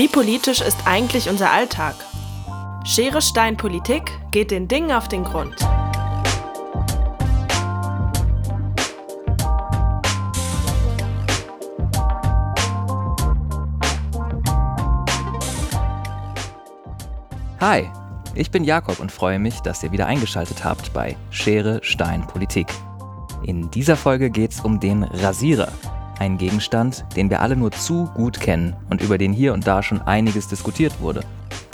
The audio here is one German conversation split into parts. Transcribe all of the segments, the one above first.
Wie politisch ist eigentlich unser Alltag? Schere Stein Politik geht den Dingen auf den Grund. Hi, ich bin Jakob und freue mich, dass ihr wieder eingeschaltet habt bei Schere Stein Politik. In dieser Folge geht es um den Rasierer. Ein Gegenstand, den wir alle nur zu gut kennen und über den hier und da schon einiges diskutiert wurde.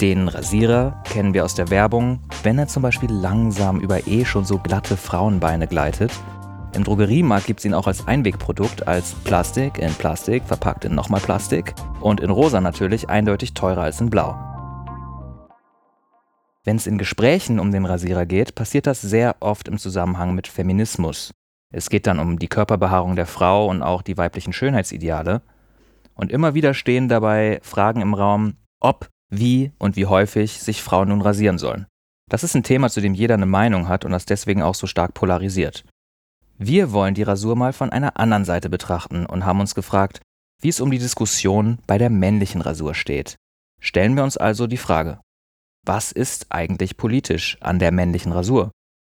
Den Rasierer kennen wir aus der Werbung, wenn er zum Beispiel langsam über eh schon so glatte Frauenbeine gleitet. Im Drogeriemarkt gibt es ihn auch als Einwegprodukt, als Plastik in Plastik, verpackt in nochmal Plastik und in rosa natürlich eindeutig teurer als in blau. Wenn es in Gesprächen um den Rasierer geht, passiert das sehr oft im Zusammenhang mit Feminismus. Es geht dann um die Körperbehaarung der Frau und auch die weiblichen Schönheitsideale. Und immer wieder stehen dabei Fragen im Raum, ob, wie und wie häufig sich Frauen nun rasieren sollen. Das ist ein Thema, zu dem jeder eine Meinung hat und das deswegen auch so stark polarisiert. Wir wollen die Rasur mal von einer anderen Seite betrachten und haben uns gefragt, wie es um die Diskussion bei der männlichen Rasur steht. Stellen wir uns also die Frage, was ist eigentlich politisch an der männlichen Rasur?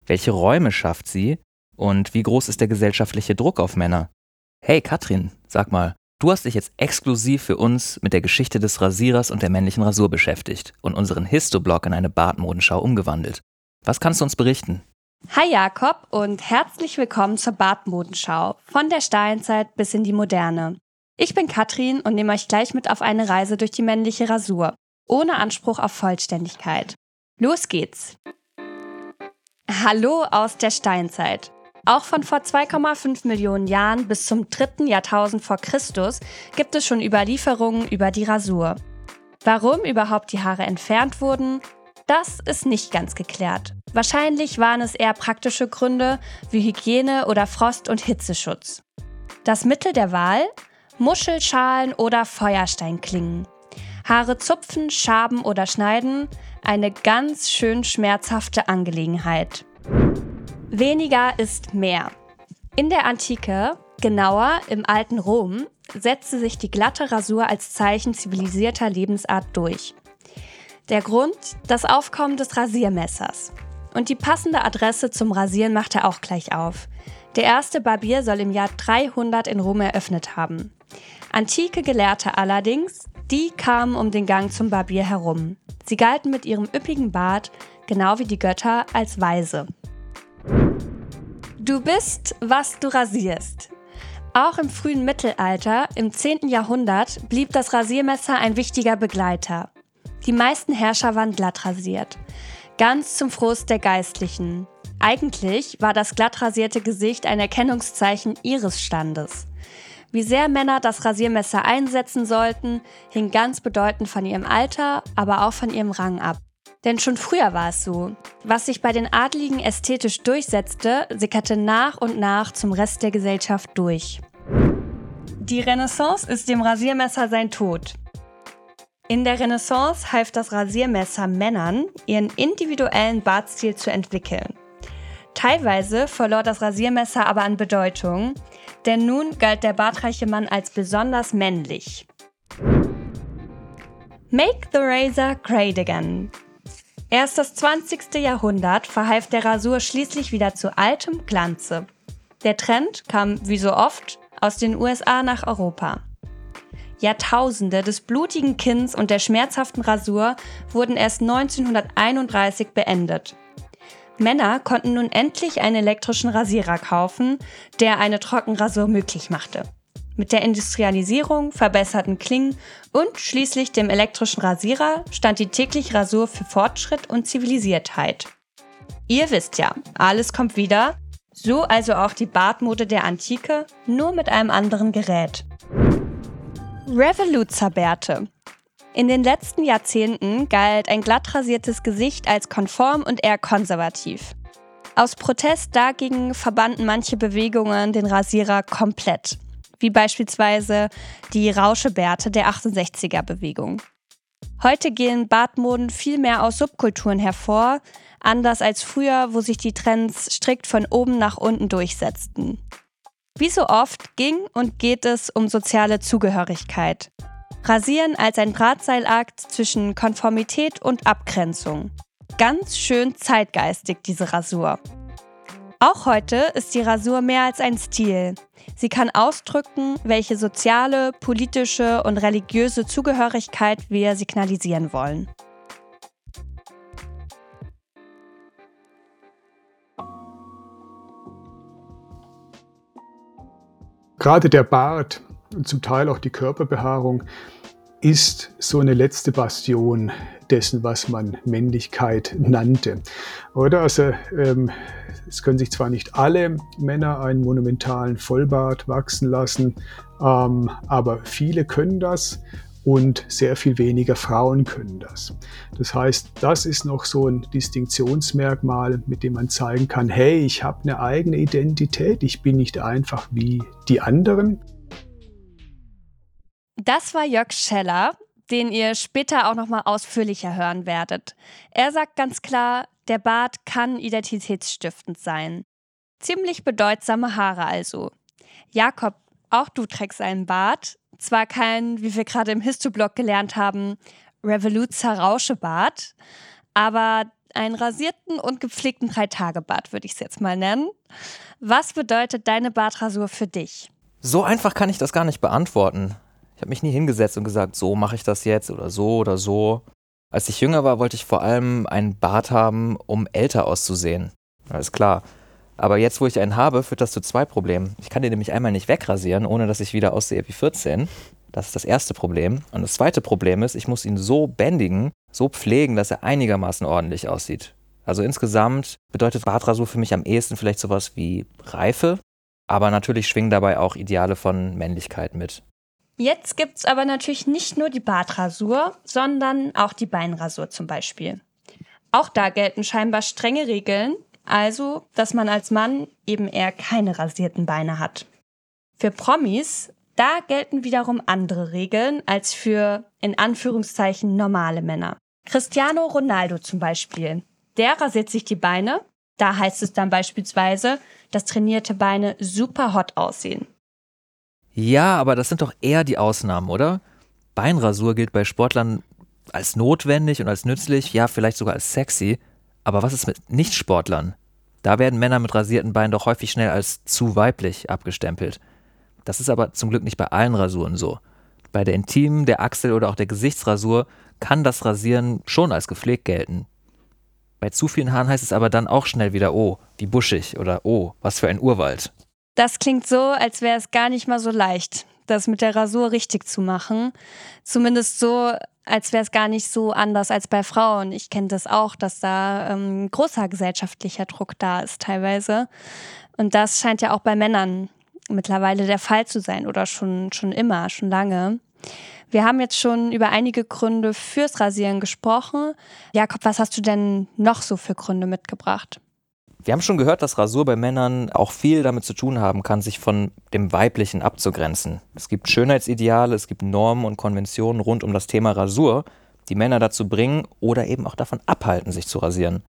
Welche Räume schafft sie? Und wie groß ist der gesellschaftliche Druck auf Männer? Hey Katrin, sag mal, du hast dich jetzt exklusiv für uns mit der Geschichte des Rasierers und der männlichen Rasur beschäftigt und unseren Histoblog in eine Bartmodenschau umgewandelt. Was kannst du uns berichten? Hi Jakob und herzlich willkommen zur Bartmodenschau von der Steinzeit bis in die Moderne. Ich bin Katrin und nehme euch gleich mit auf eine Reise durch die männliche Rasur ohne Anspruch auf Vollständigkeit. Los geht's! Hallo aus der Steinzeit. Auch von vor 2,5 Millionen Jahren bis zum dritten Jahrtausend vor Christus gibt es schon Überlieferungen über die Rasur. Warum überhaupt die Haare entfernt wurden, das ist nicht ganz geklärt. Wahrscheinlich waren es eher praktische Gründe wie Hygiene oder Frost- und Hitzeschutz. Das Mittel der Wahl? Muschelschalen oder Feuersteinklingen. Haare zupfen, schaben oder schneiden, eine ganz schön schmerzhafte Angelegenheit. Weniger ist mehr. In der Antike, genauer im alten Rom, setzte sich die glatte Rasur als Zeichen zivilisierter Lebensart durch. Der Grund? Das Aufkommen des Rasiermessers. Und die passende Adresse zum Rasieren macht er auch gleich auf. Der erste Barbier soll im Jahr 300 in Rom eröffnet haben. Antike Gelehrte allerdings die kamen um den Gang zum Barbier herum. Sie galten mit ihrem üppigen Bart, genau wie die Götter, als Weise. Du bist, was du rasierst. Auch im frühen Mittelalter, im 10. Jahrhundert, blieb das Rasiermesser ein wichtiger Begleiter. Die meisten Herrscher waren glatt rasiert. Ganz zum Frust der Geistlichen. Eigentlich war das glatt rasierte Gesicht ein Erkennungszeichen ihres Standes. Wie sehr Männer das Rasiermesser einsetzen sollten, hing ganz bedeutend von ihrem Alter, aber auch von ihrem Rang ab. Denn schon früher war es so. Was sich bei den Adligen ästhetisch durchsetzte, sickerte nach und nach zum Rest der Gesellschaft durch. Die Renaissance ist dem Rasiermesser sein Tod. In der Renaissance half das Rasiermesser Männern, ihren individuellen Bartstil zu entwickeln. Teilweise verlor das Rasiermesser aber an Bedeutung, denn nun galt der bartreiche Mann als besonders männlich. Make the Razor Great Again. Erst das 20. Jahrhundert verhalf der Rasur schließlich wieder zu altem Glanze. Der Trend kam, wie so oft, aus den USA nach Europa. Jahrtausende des blutigen Kinns und der schmerzhaften Rasur wurden erst 1931 beendet. Männer konnten nun endlich einen elektrischen Rasierer kaufen, der eine Trockenrasur möglich machte. Mit der Industrialisierung, verbesserten Klingen und schließlich dem elektrischen Rasierer stand die tägliche Rasur für Fortschritt und Zivilisiertheit. Ihr wisst ja, alles kommt wieder, so also auch die Bartmode der Antike, nur mit einem anderen Gerät. Revoluzzerbärte in den letzten Jahrzehnten galt ein glatt rasiertes Gesicht als konform und eher konservativ. Aus Protest dagegen verbannten manche Bewegungen den Rasierer komplett, wie beispielsweise die Rauschebärte der 68er-Bewegung. Heute gehen Bartmoden viel mehr aus Subkulturen hervor, anders als früher, wo sich die Trends strikt von oben nach unten durchsetzten. Wie so oft ging und geht es um soziale Zugehörigkeit. Rasieren als ein Drahtseilakt zwischen Konformität und Abgrenzung. Ganz schön zeitgeistig, diese Rasur. Auch heute ist die Rasur mehr als ein Stil. Sie kann ausdrücken, welche soziale, politische und religiöse Zugehörigkeit wir signalisieren wollen. Gerade der Bart und zum Teil auch die Körperbehaarung ist so eine letzte Bastion dessen, was man Männlichkeit nannte. Oder? Also ähm, es können sich zwar nicht alle Männer einen monumentalen Vollbart wachsen lassen, ähm, aber viele können das und sehr viel weniger Frauen können das. Das heißt, das ist noch so ein Distinktionsmerkmal, mit dem man zeigen kann, hey, ich habe eine eigene Identität, ich bin nicht einfach wie die anderen. Das war Jörg Scheller, den ihr später auch noch mal ausführlicher hören werdet. Er sagt ganz klar, der Bart kann identitätsstiftend sein. Ziemlich bedeutsame Haare also. Jakob, auch du trägst einen Bart, zwar kein, wie wir gerade im Histoblock gelernt haben, Revoluzer Rauschebart, aber einen rasierten und gepflegten Dreitagebart würde ich es jetzt mal nennen. Was bedeutet deine Bartrasur für dich? So einfach kann ich das gar nicht beantworten. Ich habe mich nie hingesetzt und gesagt, so mache ich das jetzt oder so oder so. Als ich jünger war, wollte ich vor allem einen Bart haben, um älter auszusehen. Alles klar. Aber jetzt, wo ich einen habe, führt das zu zwei Problemen. Ich kann den nämlich einmal nicht wegrasieren, ohne dass ich wieder aussehe wie 14. Das ist das erste Problem. Und das zweite Problem ist, ich muss ihn so bändigen, so pflegen, dass er einigermaßen ordentlich aussieht. Also insgesamt bedeutet Bartrasur für mich am ehesten vielleicht sowas wie Reife, aber natürlich schwingen dabei auch Ideale von Männlichkeit mit. Jetzt gibt es aber natürlich nicht nur die Bartrasur, sondern auch die Beinrasur zum Beispiel. Auch da gelten scheinbar strenge Regeln, also, dass man als Mann eben eher keine rasierten Beine hat. Für Promis, da gelten wiederum andere Regeln als für in Anführungszeichen normale Männer. Cristiano Ronaldo zum Beispiel, der rasiert sich die Beine. Da heißt es dann beispielsweise, dass trainierte Beine super hot aussehen. Ja, aber das sind doch eher die Ausnahmen, oder? Beinrasur gilt bei Sportlern als notwendig und als nützlich, ja, vielleicht sogar als sexy. Aber was ist mit Nichtsportlern? Da werden Männer mit rasierten Beinen doch häufig schnell als zu weiblich abgestempelt. Das ist aber zum Glück nicht bei allen Rasuren so. Bei der Intimen, der Achsel oder auch der Gesichtsrasur kann das Rasieren schon als gepflegt gelten. Bei zu vielen Haaren heißt es aber dann auch schnell wieder, oh, wie buschig oder oh, was für ein Urwald. Das klingt so, als wäre es gar nicht mal so leicht, das mit der Rasur richtig zu machen. Zumindest so, als wäre es gar nicht so anders als bei Frauen. Ich kenne das auch, dass da ähm, großer gesellschaftlicher Druck da ist teilweise. Und das scheint ja auch bei Männern mittlerweile der Fall zu sein oder schon, schon immer, schon lange. Wir haben jetzt schon über einige Gründe fürs Rasieren gesprochen. Jakob, was hast du denn noch so für Gründe mitgebracht? Wir haben schon gehört, dass Rasur bei Männern auch viel damit zu tun haben kann, sich von dem Weiblichen abzugrenzen. Es gibt Schönheitsideale, es gibt Normen und Konventionen rund um das Thema Rasur, die Männer dazu bringen oder eben auch davon abhalten, sich zu rasieren.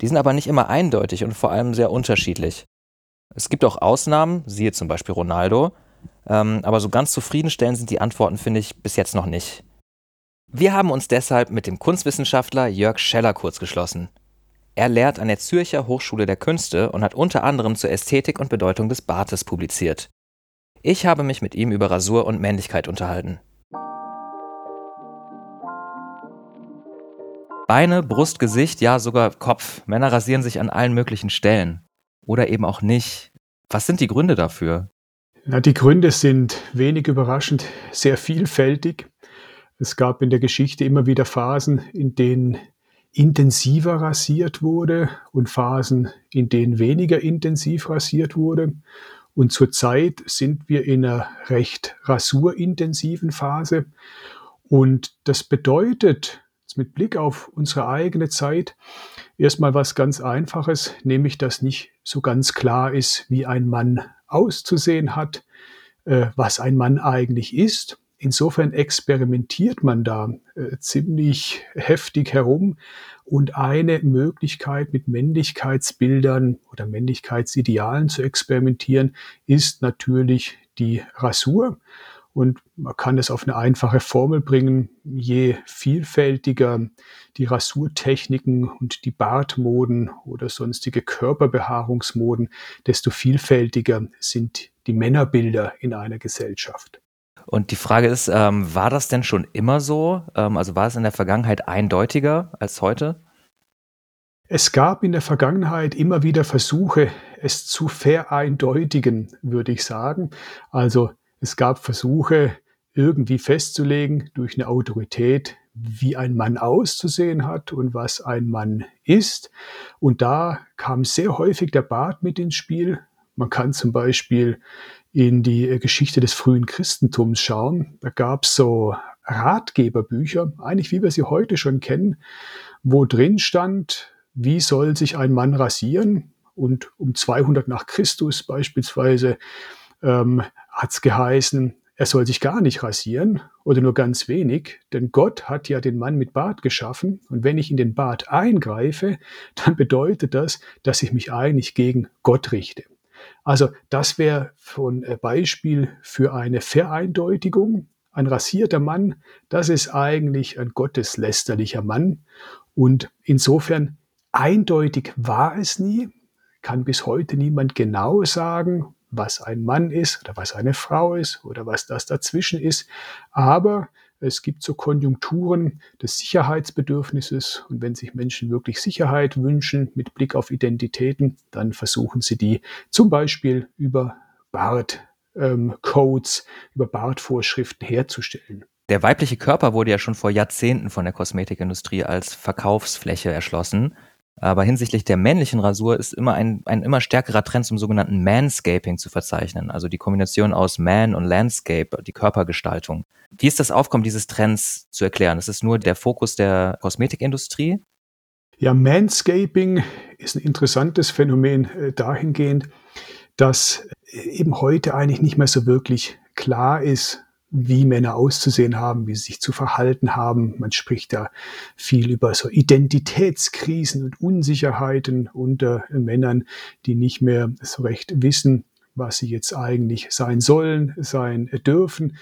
Die sind aber nicht immer eindeutig und vor allem sehr unterschiedlich. Es gibt auch Ausnahmen, siehe zum Beispiel Ronaldo, ähm, aber so ganz zufriedenstellend sind die Antworten, finde ich, bis jetzt noch nicht. Wir haben uns deshalb mit dem Kunstwissenschaftler Jörg Scheller kurz geschlossen. Er lehrt an der Zürcher Hochschule der Künste und hat unter anderem zur Ästhetik und Bedeutung des Bartes publiziert. Ich habe mich mit ihm über Rasur und Männlichkeit unterhalten. Beine, Brust, Gesicht, ja sogar Kopf. Männer rasieren sich an allen möglichen Stellen. Oder eben auch nicht. Was sind die Gründe dafür? Na, die Gründe sind wenig überraschend sehr vielfältig. Es gab in der Geschichte immer wieder Phasen, in denen intensiver rasiert wurde und Phasen, in denen weniger intensiv rasiert wurde. Und zurzeit sind wir in einer recht rasurintensiven Phase. Und das bedeutet, mit Blick auf unsere eigene Zeit, erstmal was ganz Einfaches, nämlich dass nicht so ganz klar ist, wie ein Mann auszusehen hat, äh, was ein Mann eigentlich ist. Insofern experimentiert man da äh, ziemlich heftig herum. Und eine Möglichkeit, mit Männlichkeitsbildern oder Männlichkeitsidealen zu experimentieren, ist natürlich die Rasur. Und man kann es auf eine einfache Formel bringen. Je vielfältiger die Rasurtechniken und die Bartmoden oder sonstige Körperbehaarungsmoden, desto vielfältiger sind die Männerbilder in einer Gesellschaft. Und die Frage ist, ähm, war das denn schon immer so? Ähm, also war es in der Vergangenheit eindeutiger als heute? Es gab in der Vergangenheit immer wieder Versuche, es zu vereindeutigen, würde ich sagen. Also es gab Versuche, irgendwie festzulegen durch eine Autorität, wie ein Mann auszusehen hat und was ein Mann ist. Und da kam sehr häufig der Bart mit ins Spiel. Man kann zum Beispiel in die Geschichte des frühen Christentums schauen. Da gab es so Ratgeberbücher, eigentlich wie wir sie heute schon kennen, wo drin stand, wie soll sich ein Mann rasieren? Und um 200 nach Christus beispielsweise ähm, hat es geheißen, er soll sich gar nicht rasieren oder nur ganz wenig, denn Gott hat ja den Mann mit Bart geschaffen und wenn ich in den Bart eingreife, dann bedeutet das, dass ich mich eigentlich gegen Gott richte. Also das wäre von äh, Beispiel für eine Vereindeutigung. Ein rasierter Mann, das ist eigentlich ein gotteslästerlicher Mann und insofern eindeutig war es nie, kann bis heute niemand genau sagen, was ein Mann ist oder was eine Frau ist oder was das dazwischen ist. Aber es gibt so Konjunkturen des Sicherheitsbedürfnisses und wenn sich Menschen wirklich Sicherheit wünschen mit Blick auf Identitäten, dann versuchen sie die zum Beispiel über Bartcodes, ähm, über Bartvorschriften herzustellen. Der weibliche Körper wurde ja schon vor Jahrzehnten von der Kosmetikindustrie als Verkaufsfläche erschlossen. Aber hinsichtlich der männlichen Rasur ist immer ein, ein immer stärkerer Trend zum sogenannten Manscaping zu verzeichnen, also die Kombination aus Man und Landscape, die Körpergestaltung. Wie ist das Aufkommen dieses Trends zu erklären? Ist es nur der Fokus der Kosmetikindustrie? Ja, Manscaping ist ein interessantes Phänomen äh, dahingehend, dass eben heute eigentlich nicht mehr so wirklich klar ist, wie Männer auszusehen haben, wie sie sich zu verhalten haben. Man spricht da viel über so Identitätskrisen und Unsicherheiten unter Männern, die nicht mehr so recht wissen, was sie jetzt eigentlich sein sollen, sein dürfen.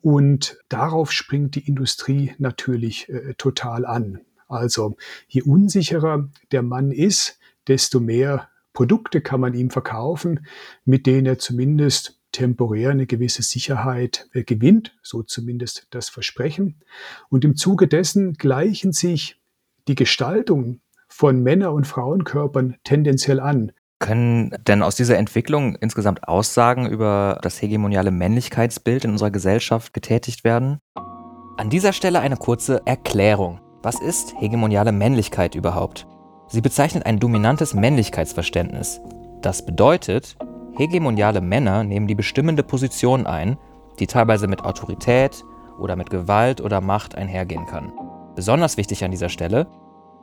Und darauf springt die Industrie natürlich äh, total an. Also je unsicherer der Mann ist, desto mehr Produkte kann man ihm verkaufen, mit denen er zumindest temporär eine gewisse Sicherheit äh, gewinnt, so zumindest das Versprechen. Und im Zuge dessen gleichen sich die Gestaltung von Männer- und Frauenkörpern tendenziell an. Können denn aus dieser Entwicklung insgesamt Aussagen über das hegemoniale Männlichkeitsbild in unserer Gesellschaft getätigt werden? An dieser Stelle eine kurze Erklärung. Was ist hegemoniale Männlichkeit überhaupt? Sie bezeichnet ein dominantes Männlichkeitsverständnis. Das bedeutet, Hegemoniale Männer nehmen die bestimmende Position ein, die teilweise mit Autorität oder mit Gewalt oder Macht einhergehen kann. Besonders wichtig an dieser Stelle,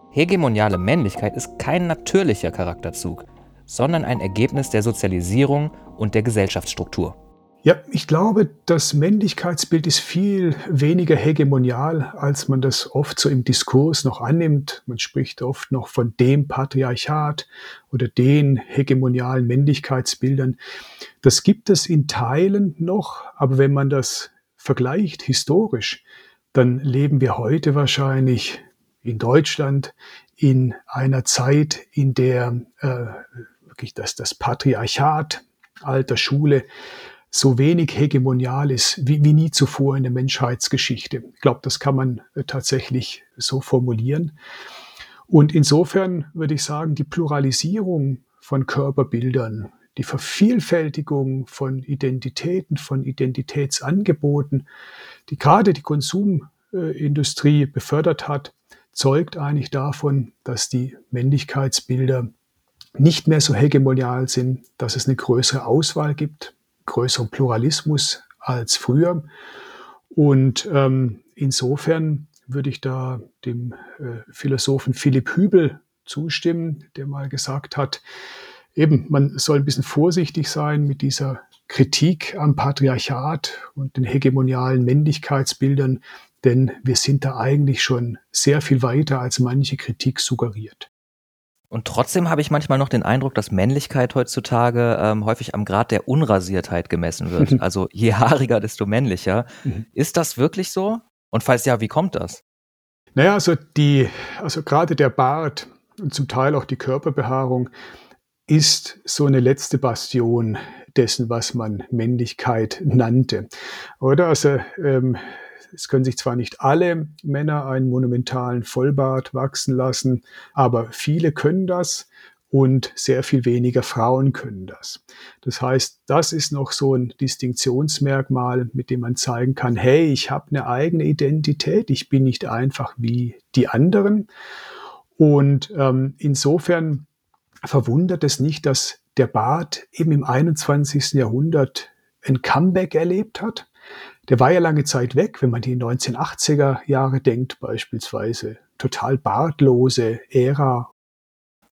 hegemoniale Männlichkeit ist kein natürlicher Charakterzug, sondern ein Ergebnis der Sozialisierung und der Gesellschaftsstruktur. Ja, ich glaube, das Männlichkeitsbild ist viel weniger hegemonial, als man das oft so im Diskurs noch annimmt. Man spricht oft noch von dem Patriarchat oder den hegemonialen Männlichkeitsbildern. Das gibt es in Teilen noch, aber wenn man das vergleicht historisch, dann leben wir heute wahrscheinlich in Deutschland in einer Zeit, in der äh, wirklich das, das Patriarchat alter Schule so wenig hegemonial ist wie, wie nie zuvor in der Menschheitsgeschichte. Ich glaube, das kann man äh, tatsächlich so formulieren. Und insofern würde ich sagen, die Pluralisierung von Körperbildern, die Vervielfältigung von Identitäten, von Identitätsangeboten, die gerade die Konsumindustrie befördert hat, zeugt eigentlich davon, dass die Männlichkeitsbilder nicht mehr so hegemonial sind, dass es eine größere Auswahl gibt, größeren Pluralismus als früher. Und ähm, insofern würde ich da dem äh, Philosophen Philipp Hübel zustimmen, der mal gesagt hat, eben, man soll ein bisschen vorsichtig sein mit dieser Kritik am Patriarchat und den hegemonialen Männlichkeitsbildern, denn wir sind da eigentlich schon sehr viel weiter, als manche Kritik suggeriert. Und trotzdem habe ich manchmal noch den Eindruck, dass Männlichkeit heutzutage ähm, häufig am Grad der Unrasiertheit gemessen wird. Also je haariger, desto männlicher. Mhm. Ist das wirklich so? Und falls ja, wie kommt das? Naja, also die, also gerade der Bart und zum Teil auch die Körperbehaarung ist so eine letzte Bastion dessen, was man Männlichkeit nannte. Oder also ähm, es können sich zwar nicht alle Männer einen monumentalen Vollbart wachsen lassen, aber viele können das und sehr viel weniger Frauen können das. Das heißt, das ist noch so ein Distinktionsmerkmal, mit dem man zeigen kann, hey, ich habe eine eigene Identität, ich bin nicht einfach wie die anderen. Und ähm, insofern verwundert es nicht, dass der Bart eben im 21. Jahrhundert ein Comeback erlebt hat. Der war ja lange Zeit weg, wenn man die 1980er Jahre denkt beispielsweise. Total bartlose Ära.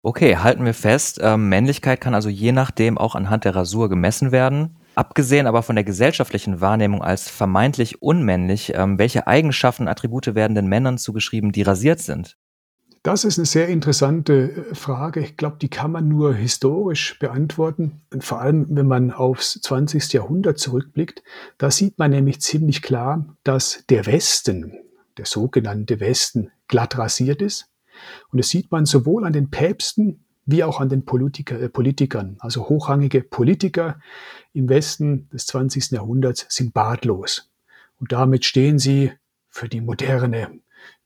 Okay, halten wir fest, äh, Männlichkeit kann also je nachdem auch anhand der Rasur gemessen werden. Abgesehen aber von der gesellschaftlichen Wahrnehmung als vermeintlich unmännlich, äh, welche Eigenschaften, Attribute werden den Männern zugeschrieben, die rasiert sind? Das ist eine sehr interessante äh, Frage. Ich glaube, die kann man nur historisch beantworten. Und vor allem, wenn man aufs 20. Jahrhundert zurückblickt, da sieht man nämlich ziemlich klar, dass der Westen, der sogenannte Westen, glatt rasiert ist. Und das sieht man sowohl an den Päpsten wie auch an den Politiker, äh, Politikern. Also hochrangige Politiker im Westen des 20. Jahrhunderts sind bartlos. Und damit stehen sie für die moderne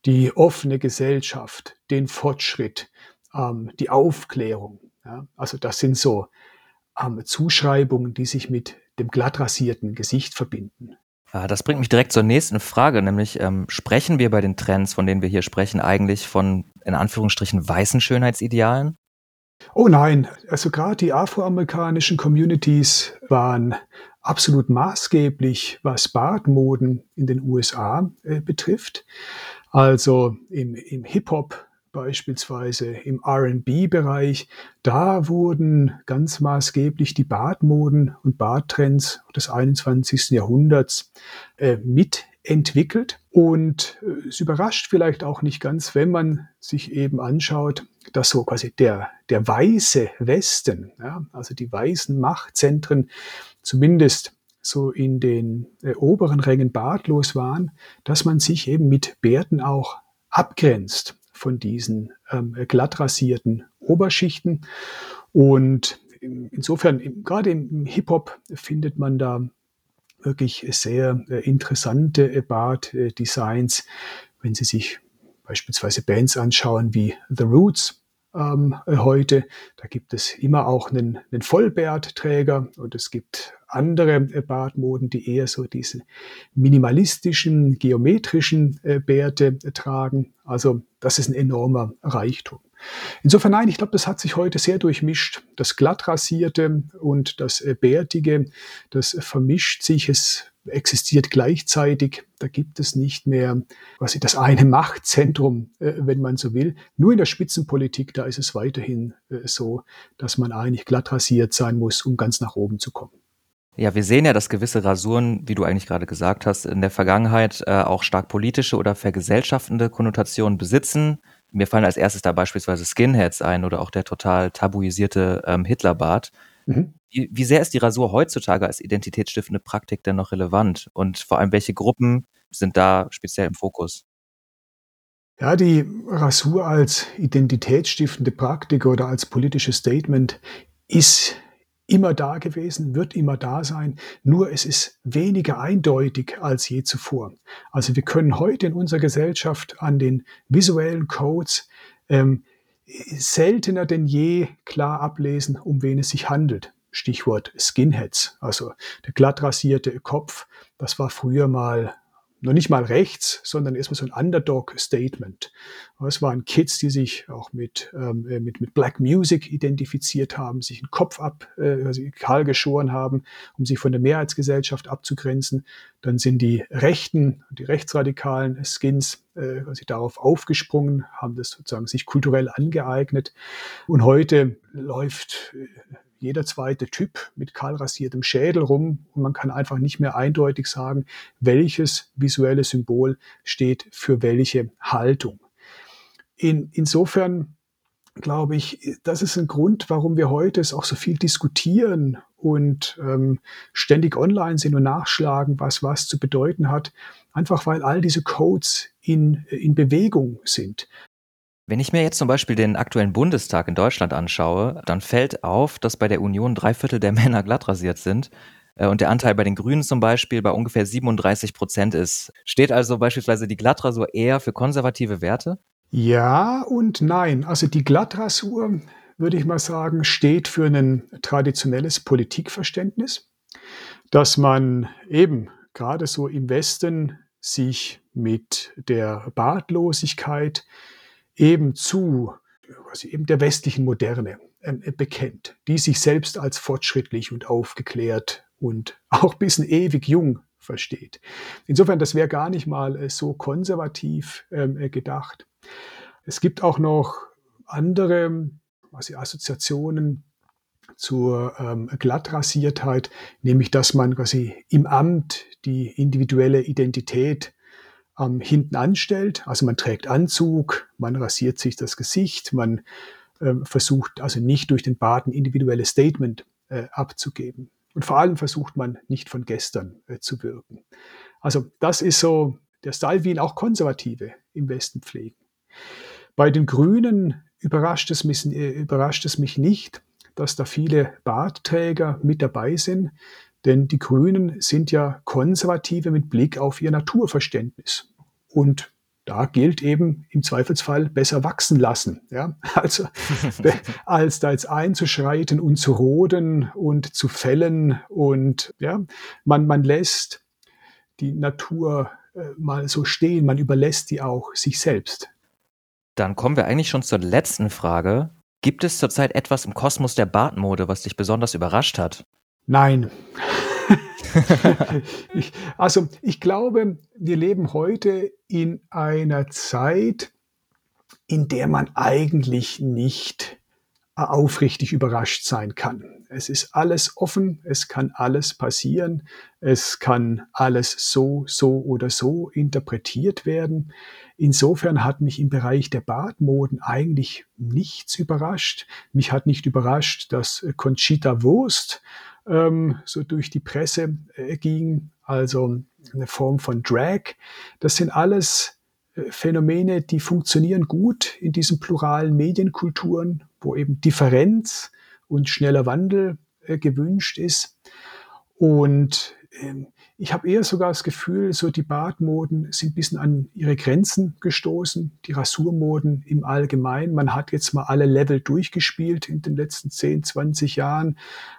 die offene Gesellschaft, den Fortschritt, ähm, die Aufklärung. Ja? Also das sind so ähm, Zuschreibungen, die sich mit dem glatt rasierten Gesicht verbinden. Das bringt mich direkt zur nächsten Frage, nämlich ähm, sprechen wir bei den Trends, von denen wir hier sprechen, eigentlich von in Anführungsstrichen weißen Schönheitsidealen? Oh nein, also gerade die afroamerikanischen Communities waren absolut maßgeblich, was Bartmoden in den USA äh, betrifft. Also im, im Hip-Hop beispielsweise, im RB-Bereich, da wurden ganz maßgeblich die Bartmoden und Barttrends des 21. Jahrhunderts äh, mitentwickelt. Und äh, es überrascht vielleicht auch nicht ganz, wenn man sich eben anschaut, dass so quasi der, der weiße Westen, ja, also die weißen Machtzentren, zumindest so in den äh, oberen Rängen bartlos waren, dass man sich eben mit Bärten auch abgrenzt von diesen ähm, glatt rasierten Oberschichten. Und insofern, gerade im Hip-Hop findet man da wirklich sehr äh, interessante äh, Bart-Designs, wenn Sie sich beispielsweise Bands anschauen wie The Roots, ähm, heute. Da gibt es immer auch einen, einen Vollbärtträger und es gibt andere äh, Bartmoden, die eher so diese minimalistischen, geometrischen äh, Bärte äh, tragen. Also das ist ein enormer Reichtum. Insofern nein, ich glaube, das hat sich heute sehr durchmischt. Das glattrasierte und das äh, bärtige, das vermischt sich. Es existiert gleichzeitig. Da gibt es nicht mehr quasi das eine Machtzentrum, äh, wenn man so will. Nur in der Spitzenpolitik, da ist es weiterhin äh, so, dass man eigentlich glatt rasiert sein muss, um ganz nach oben zu kommen. Ja, wir sehen ja, dass gewisse Rasuren, wie du eigentlich gerade gesagt hast, in der Vergangenheit äh, auch stark politische oder vergesellschaftende Konnotationen besitzen. Mir fallen als erstes da beispielsweise Skinheads ein oder auch der total tabuisierte ähm, Hitlerbart. Mhm. Wie, wie sehr ist die Rasur heutzutage als identitätsstiftende Praktik denn noch relevant? Und vor allem, welche Gruppen sind da speziell im Fokus? Ja, die Rasur als identitätsstiftende Praktik oder als politisches Statement ist immer da gewesen, wird immer da sein, nur es ist weniger eindeutig als je zuvor. Also wir können heute in unserer Gesellschaft an den visuellen Codes ähm, seltener denn je klar ablesen, um wen es sich handelt. Stichwort Skinheads, also der glatt rasierte Kopf, das war früher mal noch nicht mal rechts, sondern erstmal so ein Underdog-Statement. Es waren Kids, die sich auch mit, ähm, äh, mit, mit Black Music identifiziert haben, sich den Kopf ab, äh, also kahl geschoren haben, um sich von der Mehrheitsgesellschaft abzugrenzen. Dann sind die Rechten, die rechtsradikalen Skins äh, quasi darauf aufgesprungen, haben das sozusagen sich kulturell angeeignet. Und heute läuft äh, jeder zweite Typ mit kahl rasiertem Schädel rum und man kann einfach nicht mehr eindeutig sagen, welches visuelle Symbol steht für welche Haltung. In, insofern glaube ich, das ist ein Grund, warum wir heute es auch so viel diskutieren und ähm, ständig online sind und nachschlagen, was was zu bedeuten hat. Einfach weil all diese Codes in, in Bewegung sind. Wenn ich mir jetzt zum Beispiel den aktuellen Bundestag in Deutschland anschaue, dann fällt auf, dass bei der Union drei Viertel der Männer glatt rasiert sind äh, und der Anteil bei den Grünen zum Beispiel bei ungefähr 37 Prozent ist. Steht also beispielsweise die Glattrasur eher für konservative Werte? Ja und nein. Also die Glattrasur, würde ich mal sagen, steht für ein traditionelles Politikverständnis, dass man eben gerade so im Westen sich mit der Bartlosigkeit eben zu also eben der westlichen Moderne äh, bekennt, die sich selbst als fortschrittlich und aufgeklärt und auch bis ewig jung versteht. Insofern, das wäre gar nicht mal äh, so konservativ ähm, äh, gedacht. Es gibt auch noch andere also Assoziationen zur ähm, Glattrasiertheit, nämlich dass man quasi im Amt die individuelle Identität ähm, hinten anstellt. Also man trägt Anzug, man rasiert sich das Gesicht, man ähm, versucht also nicht durch den Bart ein individuelles Statement äh, abzugeben. Und vor allem versucht man nicht von gestern äh, zu wirken. Also das ist so der Style, wie ihn auch Konservative im Westen pflegen. Bei den Grünen überrascht es mich, äh, überrascht es mich nicht, dass da viele Bartträger mit dabei sind, denn die Grünen sind ja Konservative mit Blick auf ihr Naturverständnis. Und da gilt eben im Zweifelsfall besser wachsen lassen. Ja? Also, als da jetzt einzuschreiten und zu roden und zu fällen und ja, man, man lässt die Natur äh, mal so stehen, man überlässt die auch sich selbst. Dann kommen wir eigentlich schon zur letzten Frage. Gibt es zurzeit etwas im Kosmos der Bartmode, was dich besonders überrascht hat? Nein. ich, also ich glaube, wir leben heute in einer Zeit, in der man eigentlich nicht aufrichtig überrascht sein kann. Es ist alles offen, es kann alles passieren, es kann alles so, so oder so interpretiert werden. Insofern hat mich im Bereich der Badmoden eigentlich nichts überrascht. Mich hat nicht überrascht, dass Conchita Wurst ähm, so durch die Presse äh, ging, also eine Form von Drag. Das sind alles äh, Phänomene, die funktionieren gut in diesen pluralen Medienkulturen, wo eben Differenz und schneller Wandel äh, gewünscht ist. Und ähm, ich habe eher sogar das Gefühl, so die Bartmoden sind ein bisschen an ihre Grenzen gestoßen, die Rasurmoden im Allgemeinen. Man hat jetzt mal alle Level durchgespielt in den letzten 10, 20 Jahren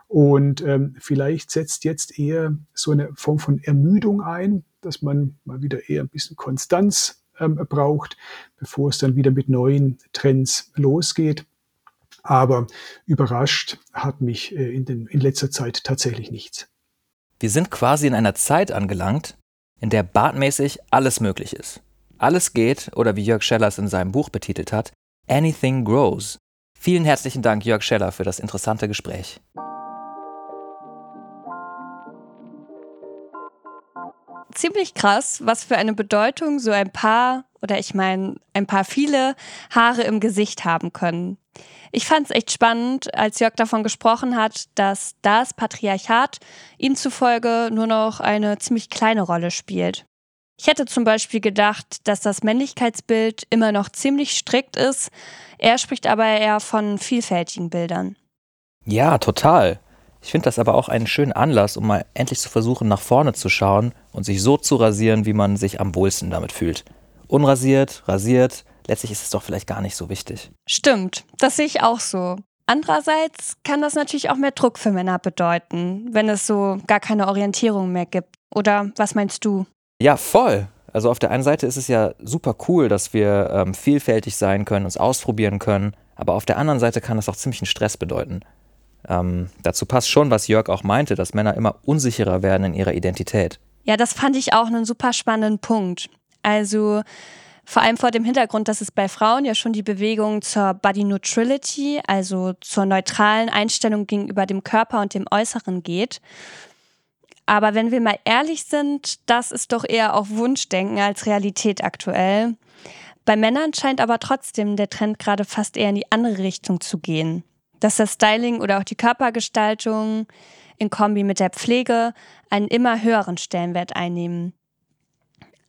und ähm, vielleicht setzt jetzt eher so eine Form von Ermüdung ein, dass man mal wieder eher ein bisschen Konstanz ähm, braucht, bevor es dann wieder mit neuen Trends losgeht. Aber überrascht hat mich äh, in, den, in letzter Zeit tatsächlich nichts. Wir sind quasi in einer Zeit angelangt, in der bartmäßig alles möglich ist. Alles geht, oder wie Jörg Scheller es in seinem Buch betitelt hat, Anything Grows. Vielen herzlichen Dank, Jörg Scheller, für das interessante Gespräch. Ziemlich krass, was für eine Bedeutung so ein paar, oder ich meine, ein paar viele Haare im Gesicht haben können. Ich fand es echt spannend, als Jörg davon gesprochen hat, dass das Patriarchat ihm zufolge nur noch eine ziemlich kleine Rolle spielt. Ich hätte zum Beispiel gedacht, dass das Männlichkeitsbild immer noch ziemlich strikt ist. Er spricht aber eher von vielfältigen Bildern. Ja, total. Ich finde das aber auch einen schönen Anlass, um mal endlich zu versuchen, nach vorne zu schauen und sich so zu rasieren, wie man sich am wohlsten damit fühlt. Unrasiert, rasiert, letztlich ist es doch vielleicht gar nicht so wichtig. Stimmt, das sehe ich auch so. Andererseits kann das natürlich auch mehr Druck für Männer bedeuten, wenn es so gar keine Orientierung mehr gibt. Oder was meinst du? Ja, voll. Also auf der einen Seite ist es ja super cool, dass wir ähm, vielfältig sein können, uns ausprobieren können, aber auf der anderen Seite kann das auch ziemlich einen Stress bedeuten. Ähm, dazu passt schon, was Jörg auch meinte, dass Männer immer unsicherer werden in ihrer Identität. Ja, das fand ich auch einen super spannenden Punkt. Also vor allem vor dem Hintergrund, dass es bei Frauen ja schon die Bewegung zur Body Neutrality, also zur neutralen Einstellung gegenüber dem Körper und dem Äußeren geht. Aber wenn wir mal ehrlich sind, das ist doch eher auch Wunschdenken als Realität aktuell. Bei Männern scheint aber trotzdem der Trend gerade fast eher in die andere Richtung zu gehen. Dass das Styling oder auch die Körpergestaltung in Kombi mit der Pflege einen immer höheren Stellenwert einnehmen.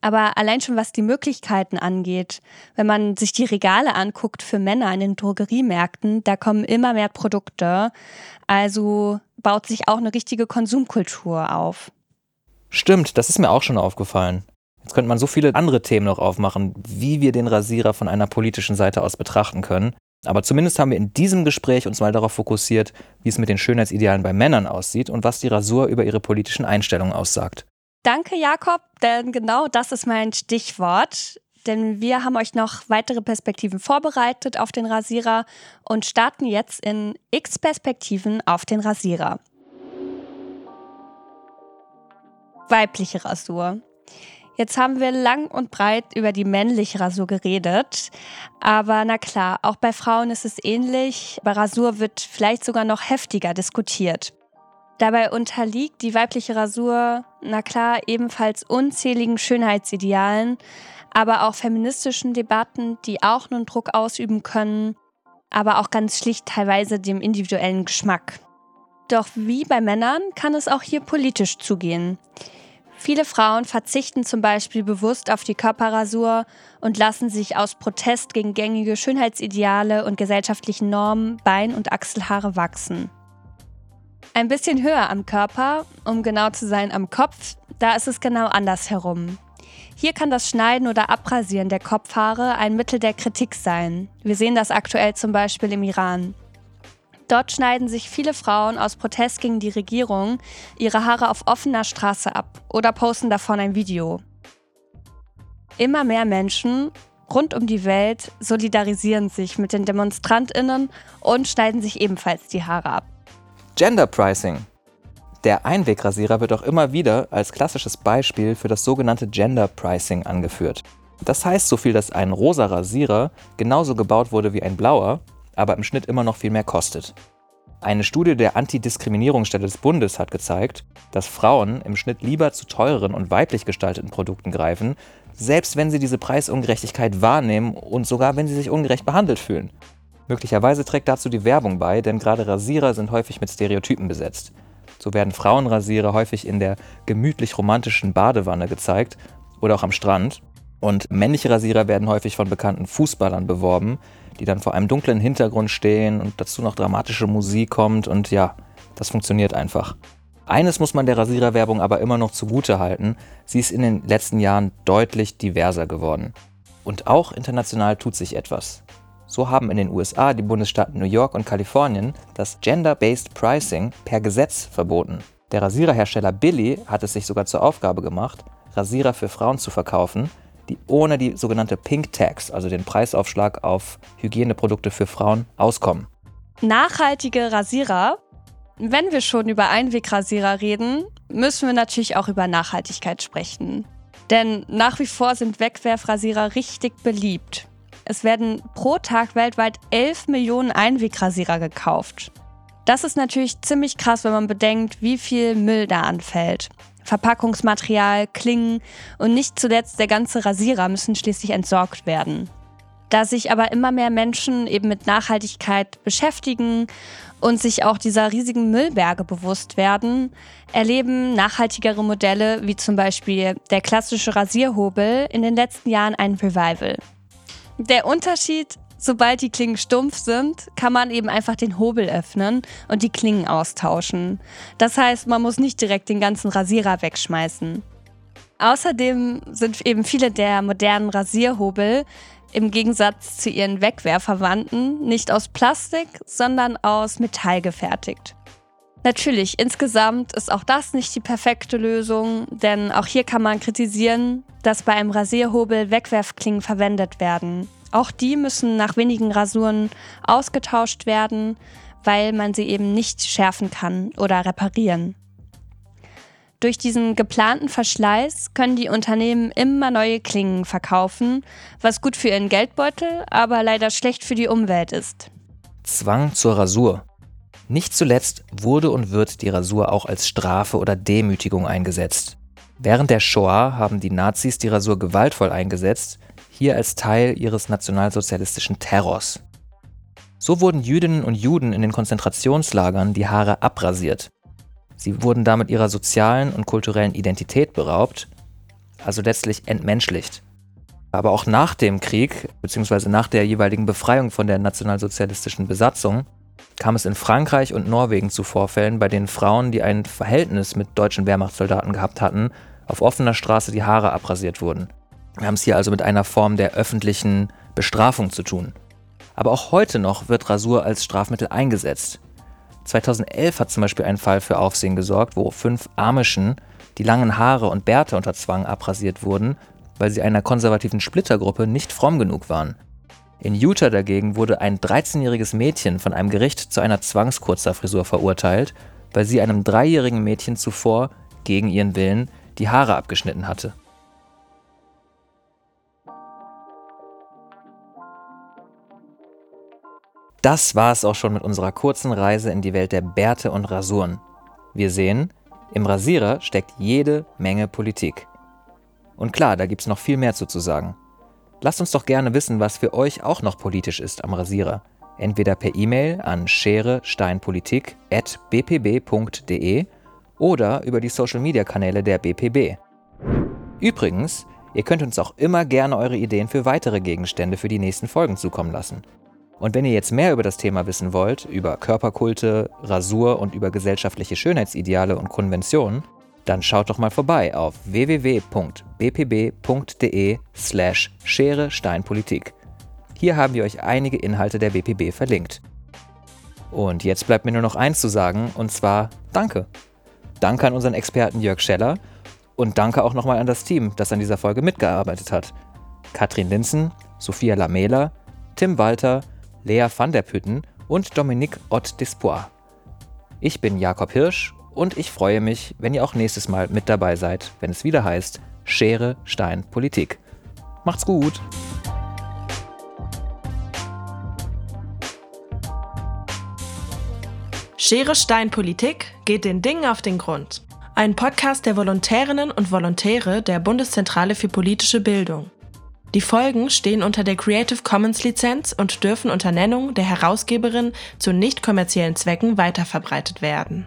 Aber allein schon was die Möglichkeiten angeht, wenn man sich die Regale anguckt für Männer in den Drogeriemärkten, da kommen immer mehr Produkte. Also baut sich auch eine richtige Konsumkultur auf. Stimmt, das ist mir auch schon aufgefallen. Jetzt könnte man so viele andere Themen noch aufmachen, wie wir den Rasierer von einer politischen Seite aus betrachten können. Aber zumindest haben wir in diesem Gespräch uns mal darauf fokussiert, wie es mit den Schönheitsidealen bei Männern aussieht und was die Rasur über ihre politischen Einstellungen aussagt. Danke, Jakob, denn genau das ist mein Stichwort. Denn wir haben euch noch weitere Perspektiven vorbereitet auf den Rasierer und starten jetzt in X Perspektiven auf den Rasierer. Weibliche Rasur. Jetzt haben wir lang und breit über die männliche Rasur geredet. Aber na klar, auch bei Frauen ist es ähnlich. Bei Rasur wird vielleicht sogar noch heftiger diskutiert. Dabei unterliegt die weibliche Rasur, na klar, ebenfalls unzähligen Schönheitsidealen, aber auch feministischen Debatten, die auch einen Druck ausüben können, aber auch ganz schlicht teilweise dem individuellen Geschmack. Doch wie bei Männern kann es auch hier politisch zugehen. Viele Frauen verzichten zum Beispiel bewusst auf die Körperrasur und lassen sich aus Protest gegen gängige Schönheitsideale und gesellschaftlichen Normen Bein- und Achselhaare wachsen. Ein bisschen höher am Körper, um genau zu sein am Kopf, da ist es genau andersherum. Hier kann das Schneiden oder Abrasieren der Kopfhaare ein Mittel der Kritik sein. Wir sehen das aktuell zum Beispiel im Iran. Dort schneiden sich viele Frauen aus Protest gegen die Regierung ihre Haare auf offener Straße ab oder posten davon ein Video. Immer mehr Menschen rund um die Welt solidarisieren sich mit den Demonstrantinnen und schneiden sich ebenfalls die Haare ab. Gender Pricing. Der Einwegrasierer wird auch immer wieder als klassisches Beispiel für das sogenannte Gender Pricing angeführt. Das heißt so viel, dass ein rosa Rasierer genauso gebaut wurde wie ein blauer, aber im Schnitt immer noch viel mehr kostet. Eine Studie der Antidiskriminierungsstelle des Bundes hat gezeigt, dass Frauen im Schnitt lieber zu teureren und weiblich gestalteten Produkten greifen, selbst wenn sie diese Preisungerechtigkeit wahrnehmen und sogar wenn sie sich ungerecht behandelt fühlen. Möglicherweise trägt dazu die Werbung bei, denn gerade Rasierer sind häufig mit Stereotypen besetzt. So werden Frauenrasierer häufig in der gemütlich romantischen Badewanne gezeigt oder auch am Strand. Und männliche Rasierer werden häufig von bekannten Fußballern beworben, die dann vor einem dunklen Hintergrund stehen und dazu noch dramatische Musik kommt und ja, das funktioniert einfach. Eines muss man der Rasiererwerbung aber immer noch zugute halten, sie ist in den letzten Jahren deutlich diverser geworden. Und auch international tut sich etwas. So haben in den USA die Bundesstaaten New York und Kalifornien das Gender-Based Pricing per Gesetz verboten. Der Rasiererhersteller Billy hat es sich sogar zur Aufgabe gemacht, Rasierer für Frauen zu verkaufen, die ohne die sogenannte Pink Tax, also den Preisaufschlag auf Hygieneprodukte für Frauen, auskommen. Nachhaltige Rasierer. Wenn wir schon über Einwegrasierer reden, müssen wir natürlich auch über Nachhaltigkeit sprechen. Denn nach wie vor sind Wegwerfrasierer richtig beliebt. Es werden pro Tag weltweit 11 Millionen Einwegrasierer gekauft. Das ist natürlich ziemlich krass, wenn man bedenkt, wie viel Müll da anfällt. Verpackungsmaterial, Klingen und nicht zuletzt der ganze Rasierer müssen schließlich entsorgt werden. Da sich aber immer mehr Menschen eben mit Nachhaltigkeit beschäftigen und sich auch dieser riesigen Müllberge bewusst werden, erleben nachhaltigere Modelle wie zum Beispiel der klassische Rasierhobel in den letzten Jahren ein Revival. Der Unterschied, sobald die Klingen stumpf sind, kann man eben einfach den Hobel öffnen und die Klingen austauschen. Das heißt, man muss nicht direkt den ganzen Rasierer wegschmeißen. Außerdem sind eben viele der modernen Rasierhobel im Gegensatz zu ihren Wegwerfverwandten nicht aus Plastik, sondern aus Metall gefertigt. Natürlich, insgesamt ist auch das nicht die perfekte Lösung, denn auch hier kann man kritisieren, dass bei einem Rasierhobel Wegwerfklingen verwendet werden. Auch die müssen nach wenigen Rasuren ausgetauscht werden, weil man sie eben nicht schärfen kann oder reparieren. Durch diesen geplanten Verschleiß können die Unternehmen immer neue Klingen verkaufen, was gut für ihren Geldbeutel, aber leider schlecht für die Umwelt ist. Zwang zur Rasur. Nicht zuletzt wurde und wird die Rasur auch als Strafe oder Demütigung eingesetzt. Während der Shoah haben die Nazis die Rasur gewaltvoll eingesetzt. Hier als Teil ihres nationalsozialistischen Terrors. So wurden Jüdinnen und Juden in den Konzentrationslagern die Haare abrasiert. Sie wurden damit ihrer sozialen und kulturellen Identität beraubt, also letztlich entmenschlicht. Aber auch nach dem Krieg, beziehungsweise nach der jeweiligen Befreiung von der nationalsozialistischen Besatzung, kam es in Frankreich und Norwegen zu Vorfällen, bei denen Frauen, die ein Verhältnis mit deutschen Wehrmachtssoldaten gehabt hatten, auf offener Straße die Haare abrasiert wurden. Wir haben es hier also mit einer Form der öffentlichen Bestrafung zu tun. Aber auch heute noch wird Rasur als Strafmittel eingesetzt. 2011 hat zum Beispiel ein Fall für Aufsehen gesorgt, wo fünf Amischen die langen Haare und Bärte unter Zwang abrasiert wurden, weil sie einer konservativen Splittergruppe nicht fromm genug waren. In Utah dagegen wurde ein 13-jähriges Mädchen von einem Gericht zu einer Zwangskurzerfrisur verurteilt, weil sie einem dreijährigen Mädchen zuvor, gegen ihren Willen, die Haare abgeschnitten hatte. Das war es auch schon mit unserer kurzen Reise in die Welt der Bärte und Rasuren. Wir sehen, im Rasierer steckt jede Menge Politik. Und klar, da gibt es noch viel mehr zu, zu sagen. Lasst uns doch gerne wissen, was für euch auch noch politisch ist am Rasierer. Entweder per E-Mail an schere-steinpolitik.bpb.de oder über die Social-Media-Kanäle der BPB. Übrigens, ihr könnt uns auch immer gerne eure Ideen für weitere Gegenstände für die nächsten Folgen zukommen lassen. Und wenn ihr jetzt mehr über das Thema wissen wollt, über Körperkulte, Rasur und über gesellschaftliche Schönheitsideale und Konventionen, dann schaut doch mal vorbei auf www.bpb.de slash Schere Steinpolitik. Hier haben wir euch einige Inhalte der BPB verlinkt. Und jetzt bleibt mir nur noch eins zu sagen, und zwar Danke. Danke an unseren Experten Jörg Scheller und danke auch nochmal an das Team, das an dieser Folge mitgearbeitet hat. Katrin Linzen, Sophia Lamela, Tim Walter, Lea van der Pütten und Dominique Ott Despois. Ich bin Jakob Hirsch und ich freue mich, wenn ihr auch nächstes Mal mit dabei seid, wenn es wieder heißt Schere, Stein, Politik. Macht's gut! Schere, Stein, Politik geht den Dingen auf den Grund. Ein Podcast der Volontärinnen und Volontäre der Bundeszentrale für politische Bildung. Die Folgen stehen unter der Creative Commons Lizenz und dürfen unter Nennung der Herausgeberin zu nicht kommerziellen Zwecken weiterverbreitet werden.